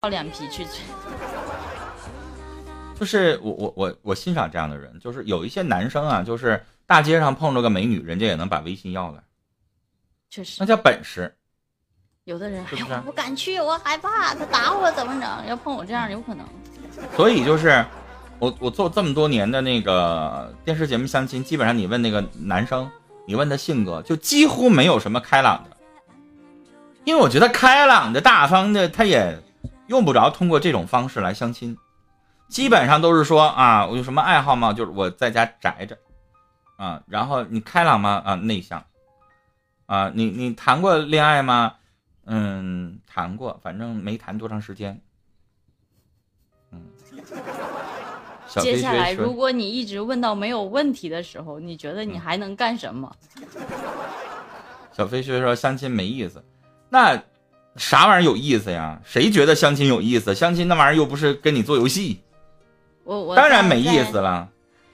厚脸皮去。就是我我我我欣赏这样的人，就是有一些男生啊，就是大街上碰着个美女，人家也能把微信要来，确实那叫本事。有的人是不是哎呀我不敢去，我害怕他打我怎么整？要碰我这样有可能。所以就是我我做这么多年的那个电视节目相亲，基本上你问那个男生，你问他性格，就几乎没有什么开朗的，因为我觉得开朗的、大方的，他也用不着通过这种方式来相亲，基本上都是说啊，我有什么爱好吗？就是我在家宅着，啊，然后你开朗吗？啊，内向，啊，你你谈过恋爱吗？嗯，谈过，反正没谈多长时间。嗯，小接下来，如果你一直问到没有问题的时候，你觉得你还能干什么？小飞学说相亲没意思，那啥玩意儿有意思呀？谁觉得相亲有意思？相亲那玩意儿又不是跟你做游戏，我我当然没意思。了。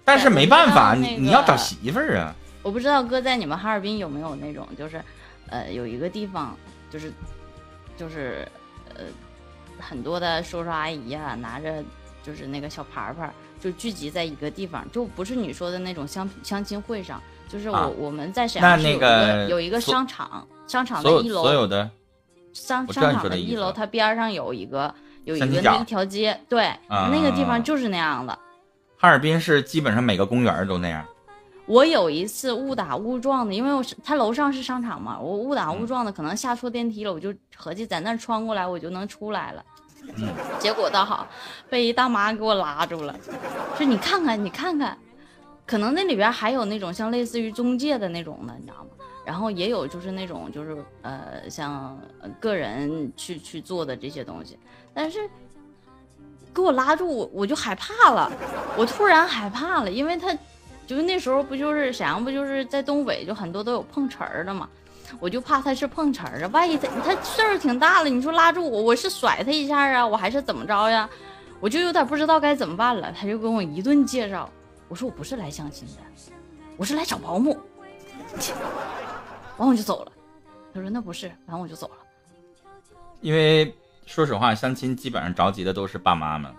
但是没办法，你你要找媳妇儿啊。我不知道哥在你们哈尔滨有没有那种，就是，呃，有一个地方，就是，就是，呃，很多的叔叔阿姨啊，拿着就是那个小牌牌，就聚集在一个地方，就不是你说的那种相相亲会上，就是我、啊我们在沈那阳市有一那个有一个商场，商场的一楼，所有的商商场的一楼，它边儿上有一个有一个那一条街，对，啊那个地方就是那样的。哈尔滨是基本上每个公园都那样。我有一次误打误撞的，因为我是他楼上是商场嘛，我误打嗯误撞的可能下错电梯了，我就合计在那儿穿过来我就能出来了。嗯结果倒好，被一大妈给我拉住了，说你看看你看看，可能那里边还有那种像类似于中介的那种的，你知道吗？然后也有就是那种就是呃像个人去去做的这些东西，但是给我拉住我我就害怕了，我突然害怕了，因为他就是那时候不就是沈阳不就是在东北就很多都有碰瓷儿的嘛，我就怕他是碰瓷儿的，万一他他岁数挺大了，你说拉住我，我是甩他一下啊，我还是怎么着呀？我就有点不知道该怎么办了。他就跟我一顿介绍，我说我不是来相亲的，我是来找保姆。完我就走了。他说那不是，完我就走了。因为说实话，相亲基本上着急的都是爸妈们，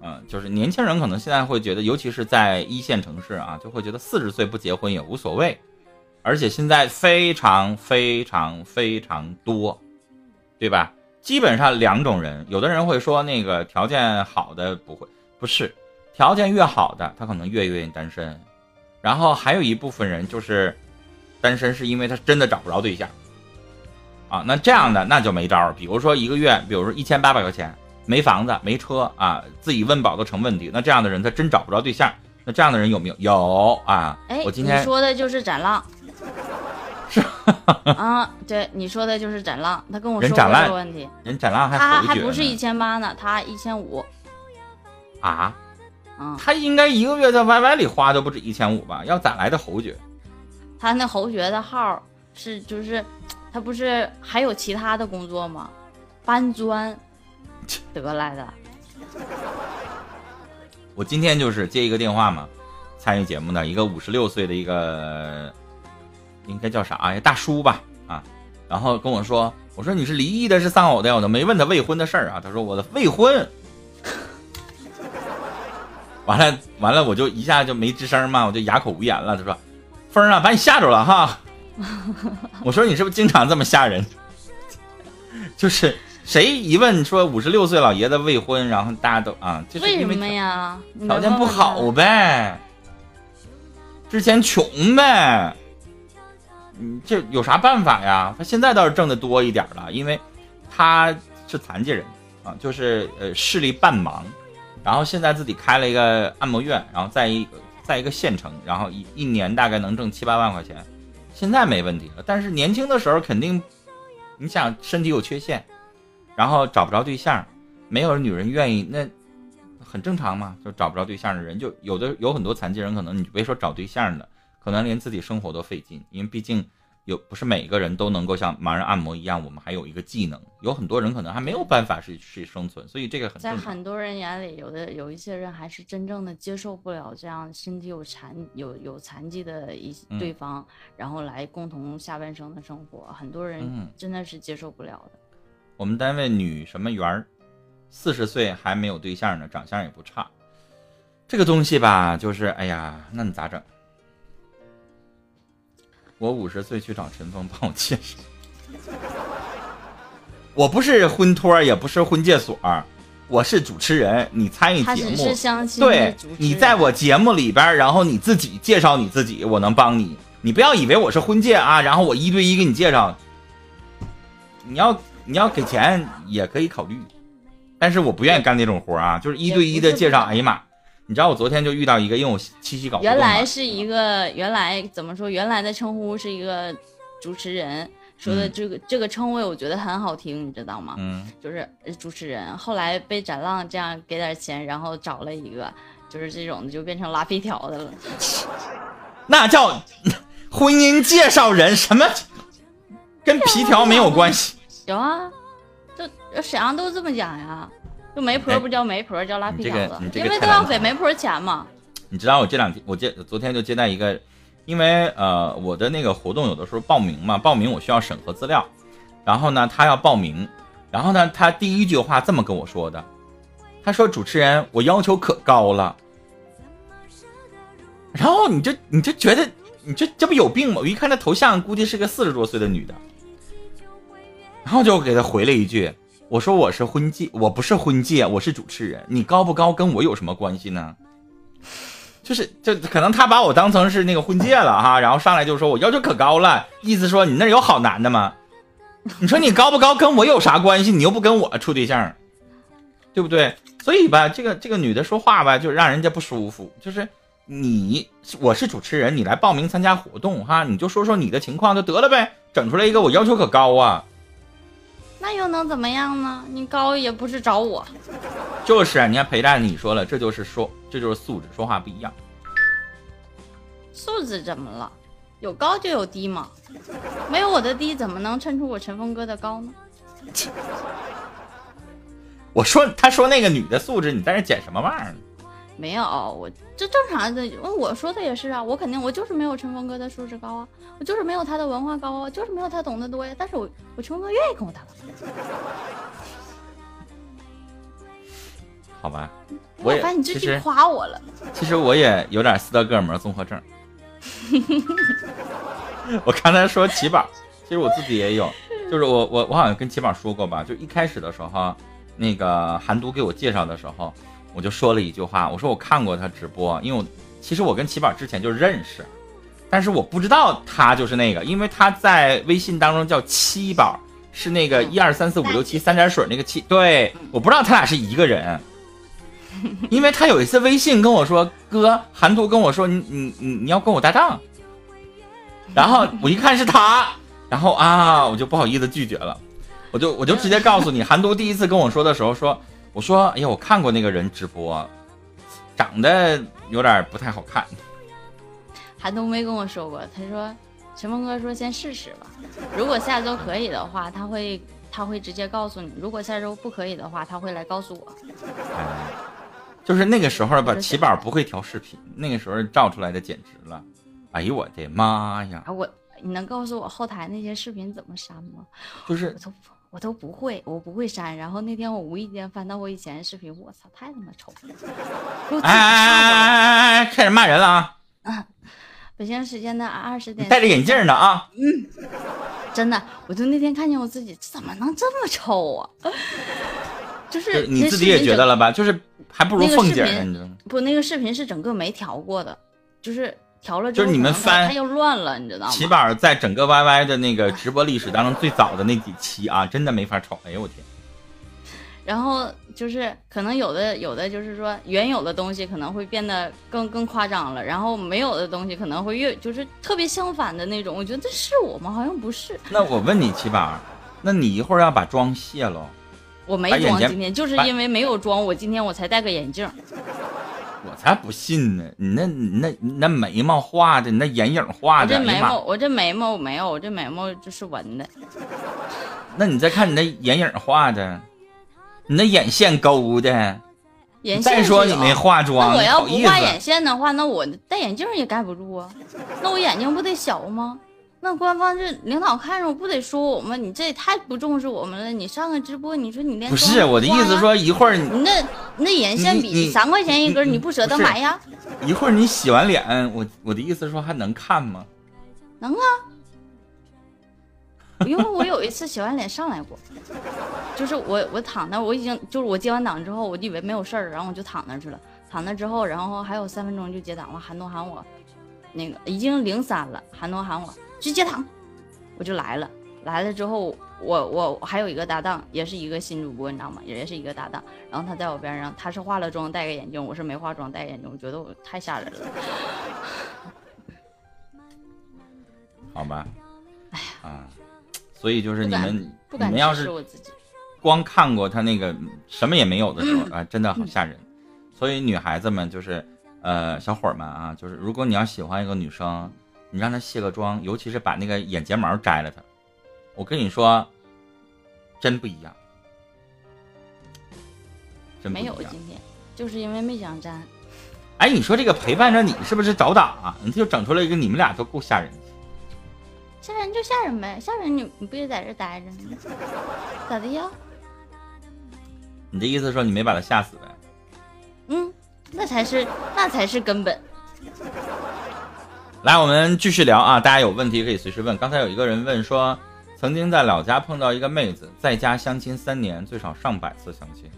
嗯，就是年轻人可能现在会觉得，尤其是在一线城市啊，就会觉得四十岁不结婚也无所谓，而且现在非常非常非常多，对吧？基本上两种人，有的人会说那个条件好的不会，不是，条件越好的他可能越愿意单身，然后还有一部分人就是单身是因为他真的找不着对象。啊，那这样的那就没招儿。比如说一个月，比如说一千八百块钱，没房子没车啊，自己温饱都成问题。那这样的人他真找不着对象。那这样的人有没有？有啊。哎，我今天你说的就是展浪。是 啊，对，你说的就是展浪，他跟我说过这个问题，人展浪还他还不是一千八呢，他一千五。啊，嗯，他应该一个月在 YY 里花都不止一千五吧？要咋来的侯爵？他那侯爵的号是就是，他不是还有其他的工作吗？搬砖得来的。我今天就是接一个电话嘛，参与节目的一个五十六岁的一个，应该叫啥呀？大叔吧，啊，然后跟我说，我说你是离异的，是丧偶的，我都没问他未婚的事儿啊。他说我的未婚。完了完了，我就一下就没吱声嘛，我就哑口无言了。他说：“峰儿啊，把你吓着了哈。”我说：“你是不是经常这么吓人？” 就是谁一问说五十六岁老爷子未婚，然后大家都啊，就是为为什么呀？条件不好呗，之前穷呗，嗯，这有啥办法呀？他现在倒是挣的多一点了，因为他是残疾人啊，就是呃视力半盲，然后现在自己开了一个按摩院，然后在一个在一个县城，然后一一年大概能挣七八万块钱，现在没问题了。但是年轻的时候肯定，你想身体有缺陷，然后找不着对象，没有女人愿意，那很正常嘛，就找不着对象的人，就有的有很多残疾人，可能你别说找对象的，可能连自己生活都费劲，因为毕竟有不是每个人都能够像盲人按摩一样，我们还有一个技能，有很多人可能还没有办法去去生存，所以这个很在。很多人眼里，有的有一些人还是真正的接受不了这样身体有残有有残疾的一嗯对方，然后来共同下半生的生活，很多人嗯真的是接受不了的。我们单位女什么员儿，四十岁还没有对象呢，长相也不差。这个东西吧，就是哎呀，那你咋整？我五十岁去找陈峰帮我介绍。我不是婚托，也不是婚介所，我是主持人。你参与节目，对，你在我节目里边，然后你自己介绍你自己，我能帮你。你不要以为我是婚介啊，然后我一对一给你介绍。你要你要给钱也可以考虑，但是我不愿意干那种活啊，就是一对一的介绍。哎呀妈，你知道我昨天就遇到一个，因为我七夕搞原来是一个原来怎么说？原来的称呼是一个主持人。说的这个这个称谓，我觉得很好听，你知道吗？嗯，就是主持人。后来被展浪这样给点钱，然后找了一个，就是这种的，就变成拉皮条的了。那叫 婚姻介绍人，什么跟皮条没有关系？有啊，就沈阳都这么讲呀。就媒婆不叫媒婆，叫拉皮条子，因为都要给媒婆钱嘛。你知道我这两天，我接昨天就接待一个。因为呃，我的那个活动有的时候报名嘛，报名我需要审核资料，然后呢，他要报名，然后呢，他第一句话这么跟我说的，他说：“主持人，我要求可高了。”然后你就你就觉得你这这不有病吗？我一看他头像，估计是个四十多岁的女的，然后就给他回了一句：“我说我是婚介，我不是婚介，我是主持人，你高不高跟我有什么关系呢？”就是，就可能他把我当成是那个婚介了哈，然后上来就说我要求可高了，意思说你那有好男的吗？你说你高不高跟我有啥关系？你又不跟我处对象，对不对？所以吧，这个这个女的说话吧，就让人家不舒服。就是你，我是主持人，你来报名参加活动哈，你就说说你的情况就得了呗，整出来一个我要求可高啊。那又能怎么样呢？你高也不是找我，就是啊！你看陪伴你说了，这就是说，这就是素质，说话不一样。素质怎么了？有高就有低嘛，没有我的低，怎么能衬出我陈峰哥的高呢？我说，他说那个女的素质，你在这捡什么玩意儿？没有，我这正常的，我说的也是啊，我肯定我就是没有陈峰哥的素质高啊，我就是没有他的文化高啊，就是没有他懂得多呀。但是我我陈峰哥愿意跟我打。好吧，我发现你最近夸我了。其实我也有点斯德哥尔摩综合症。我刚才说奇宝，其实我自己也有，就是我我我好像跟奇宝说过吧，就一开始的时候，那个韩都给我介绍的时候。我就说了一句话，我说我看过他直播，因为我其实我跟七宝之前就认识，但是我不知道他就是那个，因为他在微信当中叫七宝，是那个一二三四五六七三点水那个七，对，我不知道他俩是一个人，因为他有一次微信跟我说，哥，韩图跟我说你你你你要跟我搭档，然后我一看是他，然后啊，我就不好意思拒绝了，我就我就直接告诉你，韩图第一次跟我说的时候说。我说：“哎呀，我看过那个人直播，长得有点不太好看。”韩冬没跟我说过，他说：“陈峰哥说先试试吧，如果下周可以的话，他会他会直接告诉你；如果下周不可以的话，他会来告诉我。”就是那个时候吧，奇宝不会调视频，那个时候照出来的简直了。哎呦我的妈呀！我你能告诉我后台那些视频怎么删吗？就是。我都不会，我不会删。然后那天我无意间翻到我以前的视频，我操，太他妈丑了！哎哎哎哎哎，开始骂人了啊！啊，北京时间的二十点，戴着眼镜呢啊！嗯，真的，我就那天看见我自己，怎么能这么丑啊？就是你自己也觉得了吧？就是还不如凤姐呢，不，那个视频是整个没调过的，就是。调了就是你们翻，它又乱了，你知道吗？起宝在整个 YY 的那个直播历史当中最早的那几期啊，真的没法瞅。哎呦我天！然后就是可能有的有的就是说原有的东西可能会变得更更夸张了，然后没有的东西可能会越就是特别相反的那种。我觉得这是我吗？好像不是。那我问你起宝，那你一会儿要把妆卸了？我没妆，今天就是因为没有妆，我今天我才戴个眼镜。我才不信呢！你那、那、那眉毛画的，你那眼影画的，我这眉毛，我这眉毛没有，我这眉毛就是纹的。那你再看你那眼影画的，你那眼线勾的，再说你没化妆，那我要不画眼线的话，那我戴眼镜也盖不住啊。那我眼睛不得小吗？那官方这领导看着我不得说我吗？你这也太不重视我们了！你上个直播，你说你连不是我的意思，说一会儿你那那眼线笔三块钱一根，你不舍得买呀？一会儿你洗完脸，我我的意思说还能看吗？能啊，因为我有一次洗完脸上来过，就是我我躺那，我已经就是我接完档之后，我以为没有事儿，然后我就躺那去了。躺那之后，然后还有三分钟就接档了，韩东喊我，那个已经零三了，韩东喊我。去接躺，我就来了。来了之后，我我还有一个搭档，也是一个新主播，你知道吗？也是一个搭档。然后他在我边上，他是化了妆戴个眼镜，我是没化妆戴眼镜。我觉得我太吓人了。好吧。哎呀啊，所以就是你们你们要是光看过他那个什么也没有的时候 啊，真的好吓人。所以女孩子们就是呃小伙们啊，就是如果你要喜欢一个女生。你让他卸个妆，尤其是把那个眼睫毛摘了，他，我跟你说，真不一样，真没有今天，就是因为没想粘。哎，你说这个陪伴着你是不是找打啊？你就整出来一个你们俩都够吓人的。吓人就吓人呗，吓人你你不也在这待着呢？咋的呀？你的意思说你没把他吓死呗？嗯，那才是那才是根本。来，我们继续聊啊！大家有问题可以随时问。刚才有一个人问说，曾经在老家碰到一个妹子，在家相亲三年，最少上百次相亲。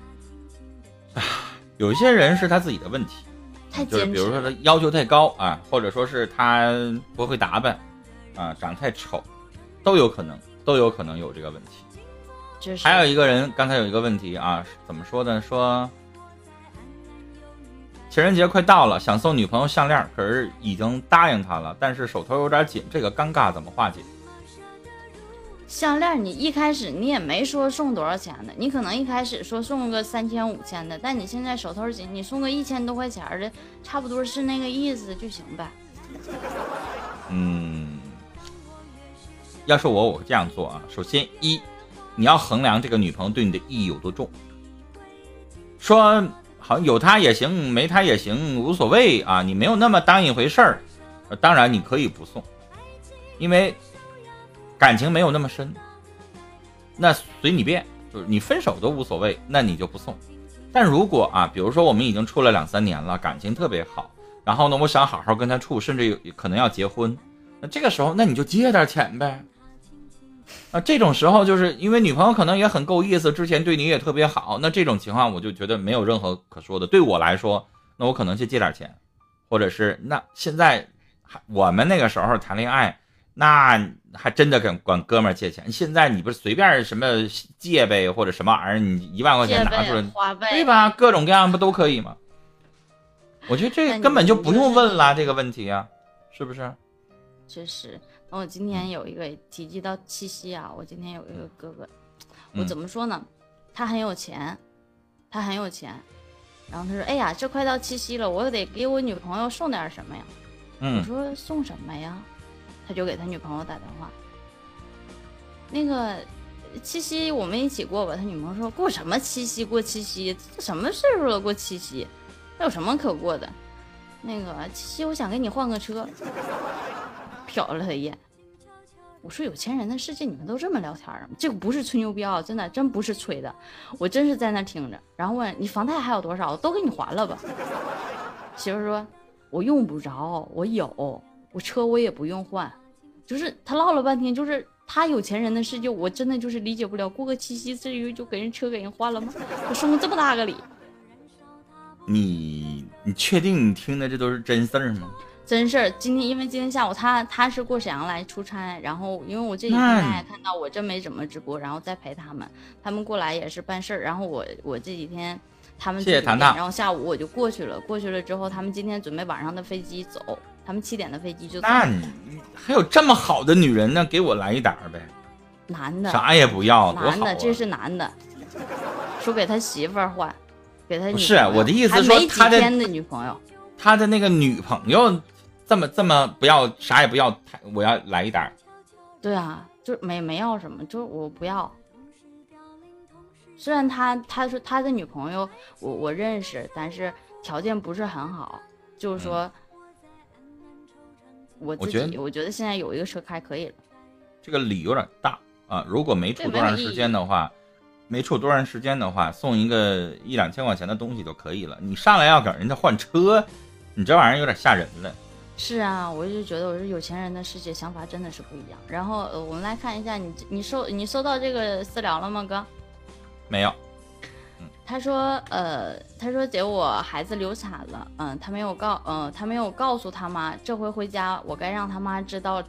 啊，有些人是他自己的问题，就是比如说他要求太高啊，或者说是他不会打扮啊，长得太丑，都有可能，都有可能有这个问题。还有一个人，刚才有一个问题啊，怎么说呢？说。情人节快到了，想送女朋友项链，可是已经答应她了，但是手头有点紧，这个尴尬怎么化解？项链你一开始你也没说送多少钱的，你可能一开始说送个三千五千的，但你现在手头紧，你送个一千多块钱的，差不多是那个意思就行呗。嗯，要是我，我会这样做啊。首先一，你要衡量这个女朋友对你的意义有多重，说。好像有他也行，没他也行，无所谓啊！你没有那么当一回事儿，当然你可以不送，因为感情没有那么深，那随你便，就是你分手都无所谓，那你就不送。但如果啊，比如说我们已经处了两三年了，感情特别好，然后呢，我想好好跟他处，甚至有可能要结婚，那这个时候，那你就借点钱呗。啊，这种时候就是因为女朋友可能也很够意思，之前对你也特别好，那这种情况我就觉得没有任何可说的。对我来说，那我可能去借点钱，或者是那现在还我们那个时候谈恋爱，那还真的跟管哥们儿借钱。现在你不是随便什么借呗，或者什么玩意儿，你一万块钱拿出来，对吧？各种各样不都可以吗？我觉得这根本就不用问了这个问题啊，是不是？确实。我今天有一个提及到七夕啊，我今天有一个哥哥，我怎么说呢？他很有钱，他很有钱，然后他说：“哎呀，这快到七夕了，我得给我女朋友送点什么呀？”我说：“送什么呀？”他就给他女朋友打电话。那个七夕我们一起过吧？他女朋友说：“过什么七夕？过七夕？这什么岁数了？过七夕？那有什么可过的？那个七夕，我想给你换个车。”瞟了他一眼，我说：“有钱人的世界，你们都这么聊天吗？这个不是吹牛逼啊，真的，真不是吹的，我真是在那听着。然后问你房贷还有多少，都给你还了吧。”媳妇说：“我用不着，我有，我车我也不用换。”就是他唠了半天，就是他有钱人的世界，我真的就是理解不了。过个七夕，至于就给人车给人换了吗？我送了这么大个礼，你你确定你听的这都是真事儿吗？真事儿，今天因为今天下午他他是过沈阳来出差，然后因为我这几天大家看到我真没怎么直播，然后再陪他们，他们过来也是办事儿，然后我我这几天他们谢谢糖糖，然后下午我就过去了，过去了之后他们今天准备晚上的飞机走，他们七点的飞机就走。那你还有这么好的女人呢？给我来一打呗。男的。啥也不要。男的，这是男的，说给他媳妇儿换，给他不是我的意思说他的女朋友，他的那个女朋友。这么这么不要啥也不要，我要来一单。对啊，就没没要什么，就是我不要。虽然他他说他的女朋友我我认识，但是条件不是很好，就是说，我觉己我觉得现在有一个车开可以了。这个礼有点大啊。如果没处多长时间的话，没处多长时间的话，送一个一两千块钱的东西就可以了。你上来要给人家换车，你这玩意儿有点吓人了。是啊，我就觉得我是有钱人的世界想法真的是不一样。然后呃，我们来看一下你你收你收到这个私聊了吗，哥？没有，他说，呃，他说姐，我孩子流产了，嗯，他没有告，嗯，他没有告诉他妈，这回回家我该让他妈知道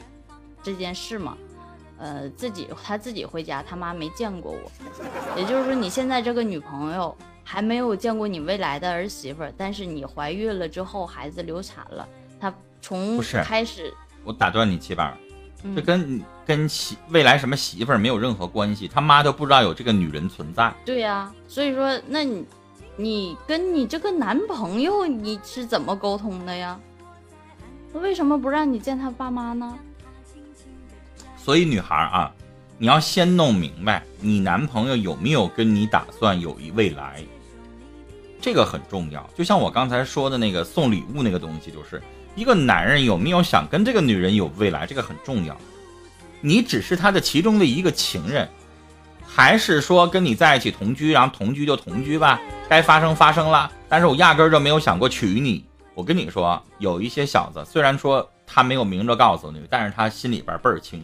这件事吗？呃，自己他自己回家，他妈没见过我，也就是说你现在这个女朋友还没有见过你未来的儿媳妇，但是你怀孕了之后孩子流产了，他从开始，我打断你七宝，嗯这跟跟媳未来什么媳妇儿没有任何关系，他妈都不知道有这个女人存在。对呀、所以说，那你你跟你这个男朋友你是怎么沟通的呀？为什么不让你见他爸妈呢？所以女孩儿啊，你要先弄明白你男朋友有没有跟你打算有一未来，这个很重要。就像我刚才说的那个送礼物那个东西，就是一个男人有没有想跟这个女人有未来，这个很重要。你只是他的其中的一个情人，还是说跟你在一起同居，然后同居就同居吧，该发生发生了，但是我压根儿就没有想过娶你。我跟你说，有一些小子虽然说他没有明着告诉你，但是他心里边倍儿清。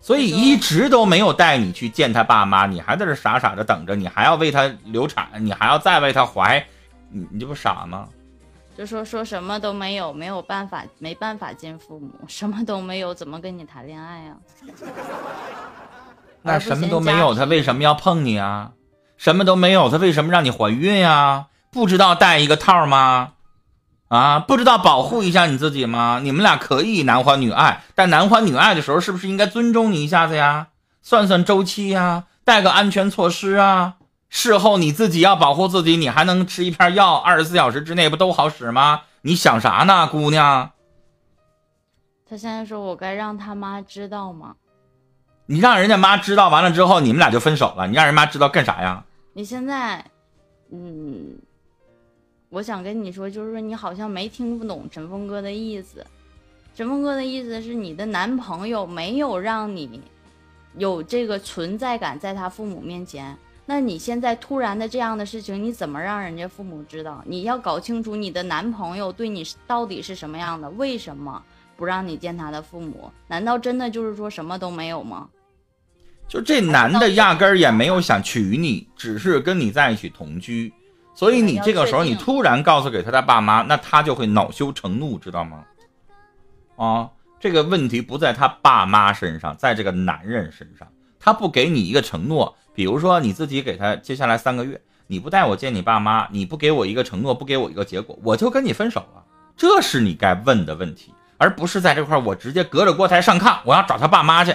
所以一直都没有带你去见他爸妈，你还在这傻傻的等着，你还要为他流产，你还要再为他怀，你你这不傻吗？就说说什么都没有，没有办法，没办法见父母，什么都没有，怎么跟你谈恋爱呀、那什么都没有，他为什么要碰你啊？什么都没有，他为什么让你怀孕呀？不知道带一个套吗？啊，不知道保护一下你自己吗？你们俩可以男欢女爱，但男欢女爱的时候，是不是应该尊重你一下子呀？算算周期呀，带个安全措施啊。事后你自己要保护自己，你还能吃一片药，二十四小时之内不都好使吗？你想啥呢，姑娘？他现在说我该让他妈知道吗？你让人家妈知道完了之后，你们俩就分手了。你让人妈知道干啥呀？你现在，嗯，我想跟你说，就是说你好像没听不懂陈峰哥的意思。陈峰哥的意思是你的男朋友没有让你有这个存在感在他父母面前，那你现在突然的这样的事情，你怎么让人家父母知道？你要搞清楚你的男朋友对你到底是什么样的，为什么不让你见他的父母？难道真的就是说什么都没有吗？就这男的压根儿也没有想娶你，只是跟你在一起同居，所以你这个时候你突然告诉给他的爸妈，那他就会恼羞成怒，知道吗？啊，这个问题不在他爸妈身上，在这个男人身上，他不给你一个承诺，比如说你自己给他接下来三个月，你不带我见你爸妈，你不给我一个承诺，不给我一个结果，我就跟你分手了，这是你该问的问题，而不是在这块儿我直接隔着锅台上炕，我要找他爸妈去。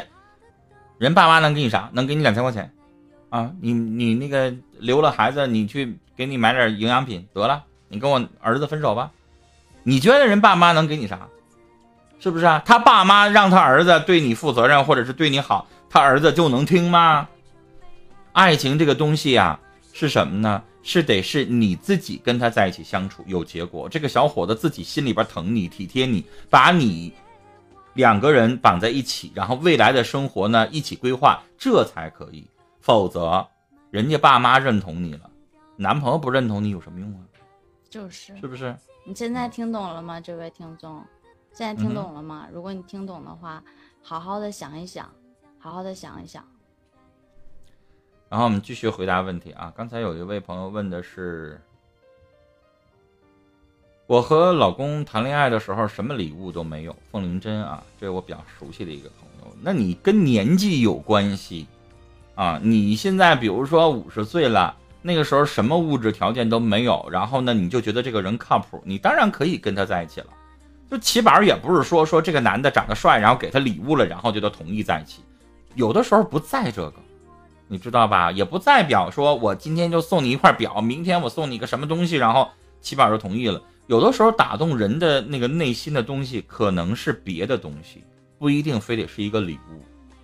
人爸妈能给你啥？能给你两千块钱，啊，你你那个留了孩子，你去给你买点营养品得了，你跟我儿子分手吧。你觉得人爸妈能给你啥？是不是啊？他爸妈让他儿子对你负责任，或者是对你好，他儿子就能听吗？爱情这个东西呀、是什么呢？是得是你自己跟他在一起相处有结果，这个小伙子自己心里边疼你、体贴你，把你两个人绑在一起，然后未来的生活呢一起规划，这才可以。否则，人家爸妈认同你了，男朋友不认同你有什么用啊？就是是不是？你现在听懂了吗，这位听众？现在嗯听懂了吗？如果你听懂的话，好好的想一想，好好的想一想。然后我们继续回答问题啊。刚才有一位朋友问的是，我和老公谈恋爱的时候什么礼物都没有。凤灵针啊，这我比较熟悉的一个朋友。那你跟年纪有关系啊？你现在比如说五十岁了，那个时候什么物质条件都没有，然后呢你就觉得这个人靠谱，你当然可以跟他在一起了。就起码也不是说说这个男的长得帅，然后给他礼物了，然后就都同意在一起。有的时候不在这个。你知道吧？也不代表说我今天就送你一块表，明天我送你个什么东西，然后七宝就同意了。有的时候打动人的那个内心的东西，可能是别的东西，不一定非得是一个礼物。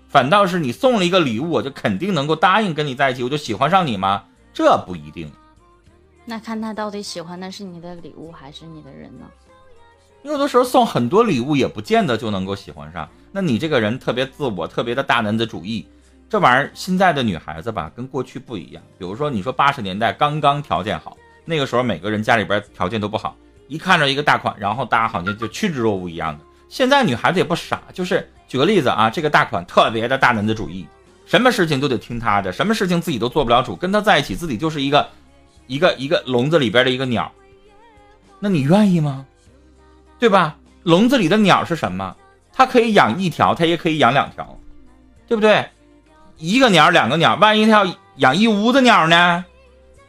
反倒是你送了一个礼物，我就肯定能够答应跟你在一起，我就喜欢上你吗？这不一定，那看他到底喜欢的是你的礼物还是你的人呢？有的时候送很多礼物也不见得就能够喜欢上。那你这个人特别自我，特别的大男子主义，这玩意儿现在的女孩子吧，跟过去不一样。比如说，你说八十年代刚刚条件好，那个时候每个人家里边条件都不好，一看着一个大款，然后大家好像就趋之若鹜一样的。现在女孩子也不傻，就是举个例子啊，这个大款特别的大男子主义，什么事情都得听他的，什么事情自己都做不了主，跟他在一起自己就是一个一个一个笼子里边的一个鸟，那你愿意吗？对吧？笼子里的鸟是什么？它可以养一条，它也可以养两条，对不对？一个鸟，两个鸟，万一它要养一屋子鸟呢？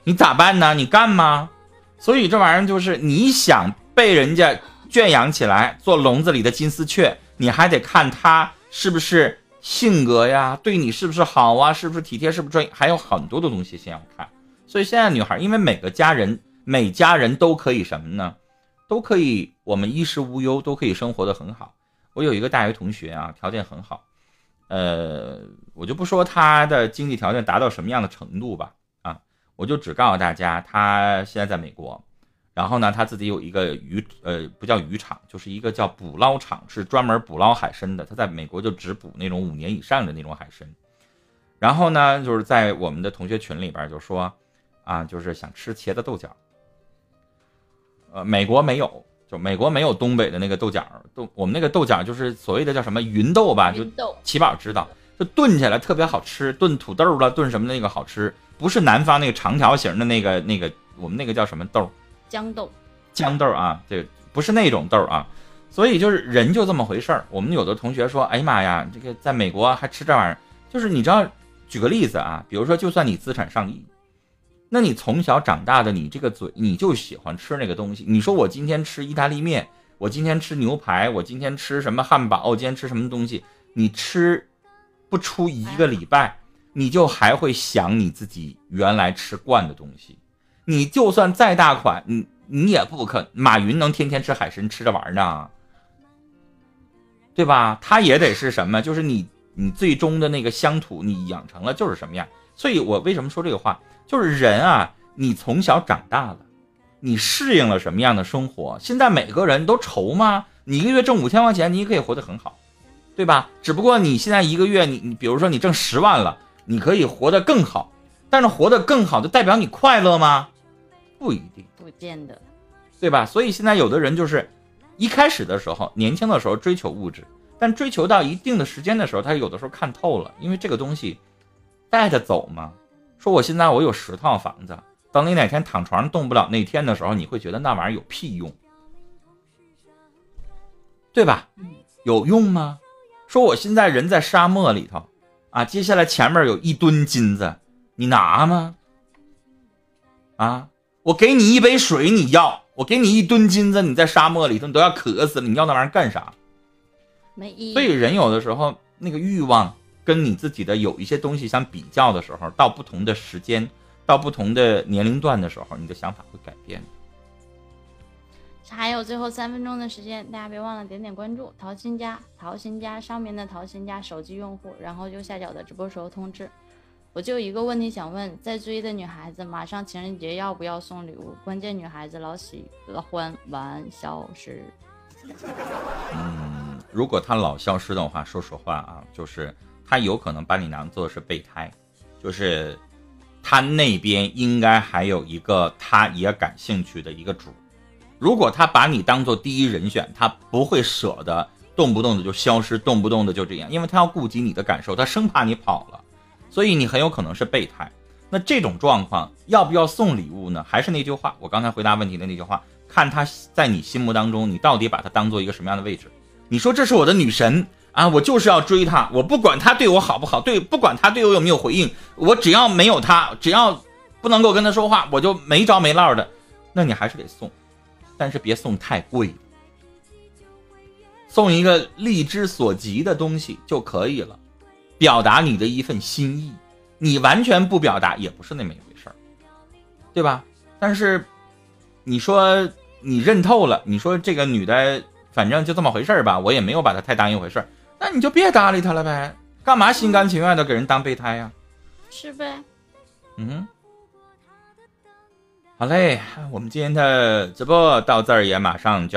你咋办呢？你干吗？所以这玩意儿就是你想被人家圈养起来，做笼子里的金丝雀，你还得看它是不是性格呀，对你是不是好啊，是不是体贴，是不是专，还有很多的东西先要看。所以现在女孩，因为每个家人，每家人都可以什么呢？都可以，我们衣食无忧，都可以生活的很好。我有一个大学同学啊，条件很好，呃，我就不说他的经济条件达到什么样的程度吧，啊，我就只告诉大家，他现在在美国，然后呢，他自己有一个渔，呃，不叫渔场，就是一个叫捕捞场，是专门捕捞海参的。他在美国就只捕那种五年以上的那种海参，然后呢，就是在我们的同学群里边就说，啊，就是想吃茄子豆角。呃，美国没有，就美国没有东北的那个豆角豆，我们那个豆角就是所谓的叫什么芸豆吧，就七宝知道，就炖起来特别好吃，炖土豆了，炖什么那个好吃，不是南方那个长条形的那个那个，我们那个叫什么豆？豇豆，豇豆啊，这不是那种豆啊，所以就是人就这么回事儿。我们有的同学说，哎呀妈呀，这个在美国还吃这玩意儿，就是你知道，举个例子啊，比如说就算你资产上亿。那你从小长大的你这个嘴，你就喜欢吃那个东西。你说我今天吃意大利面，我今天吃牛排，我今天吃什么汉堡，我今天吃什么东西？你吃不出一个礼拜，你就还会想你自己原来吃惯的东西。你就算再大款，你你也不可。马云能天天吃海参吃着玩呢，对吧？他也得是什么？就是你你最终的那个乡土，你养成了就是什么样。所以我为什么说这个话？就是人啊，你从小长大了，你适应了什么样的生活？现在每个人都愁吗？你一个月挣五千块钱，你也可以活得很好，对吧？只不过你现在一个月，你你比如说你挣十万了，你可以活得更好，但是活得更好就代表你快乐吗？不一定，不见得，对吧？所以现在有的人就是一开始的时候，年轻的时候追求物质，但追求到一定的时间的时候，他有的时候看透了，因为这个东西带着走嘛。说我现在我有十套房子，等你哪天躺床上动不了那天的时候，你会觉得那玩意儿有屁用，对吧？有用吗？说我现在人在沙漠里头，啊，接下来前面有一吨金子，你拿吗？啊，我给你一杯水，你要；我给你一吨金子，你在沙漠里头你都要渴死了，你要那玩意儿干啥？没意义。所以人有的时候那个欲望。跟你自己的有一些东西相比较的时候，到不同的时间，到不同的年龄段的时候，你的想法会改变。还有最后三分钟的时间，大家别忘了点点关注淘心家，淘心家上面的淘心家手机用户，然后右下角的直播时候通知。我就一个问题想问，在追的女孩子，马上情人节要不要送礼物？关键女孩子老喜欢玩消失。嗯，如果她老消失的话，说实话啊，就是。他有可能把你当做是备胎，就是他那边应该还有一个他也感兴趣的一个主。如果他把你当做第一人选，他不会舍得动不动的就消失，动不动的就这样，因为他要顾及你的感受，他生怕你跑了，所以你很有可能是备胎。那这种状况要不要送礼物呢？还是那句话，我刚才回答问题的那句话，看他在你心目当中，你到底把他当做一个什么样的位置？你说这是我的女神。啊，我就是要追她，我不管她对我好不好，对，不管她对我有没有回应，我只要没有她，只要不能够跟她说话，我就没着没落的。那你还是得送，但是别送太贵，送一个力之所及的东西就可以了，表达你的一份心意。你完全不表达也不是那么一回事儿，对吧？但是你说你认透了，你说这个女的反正就这么回事儿吧，我也没有把她太当一回事儿。那你就别搭理他了呗，干嘛心甘情愿的给人当备胎呀？是呗。嗯，好嘞，我们今天的直播到这儿也马上就要。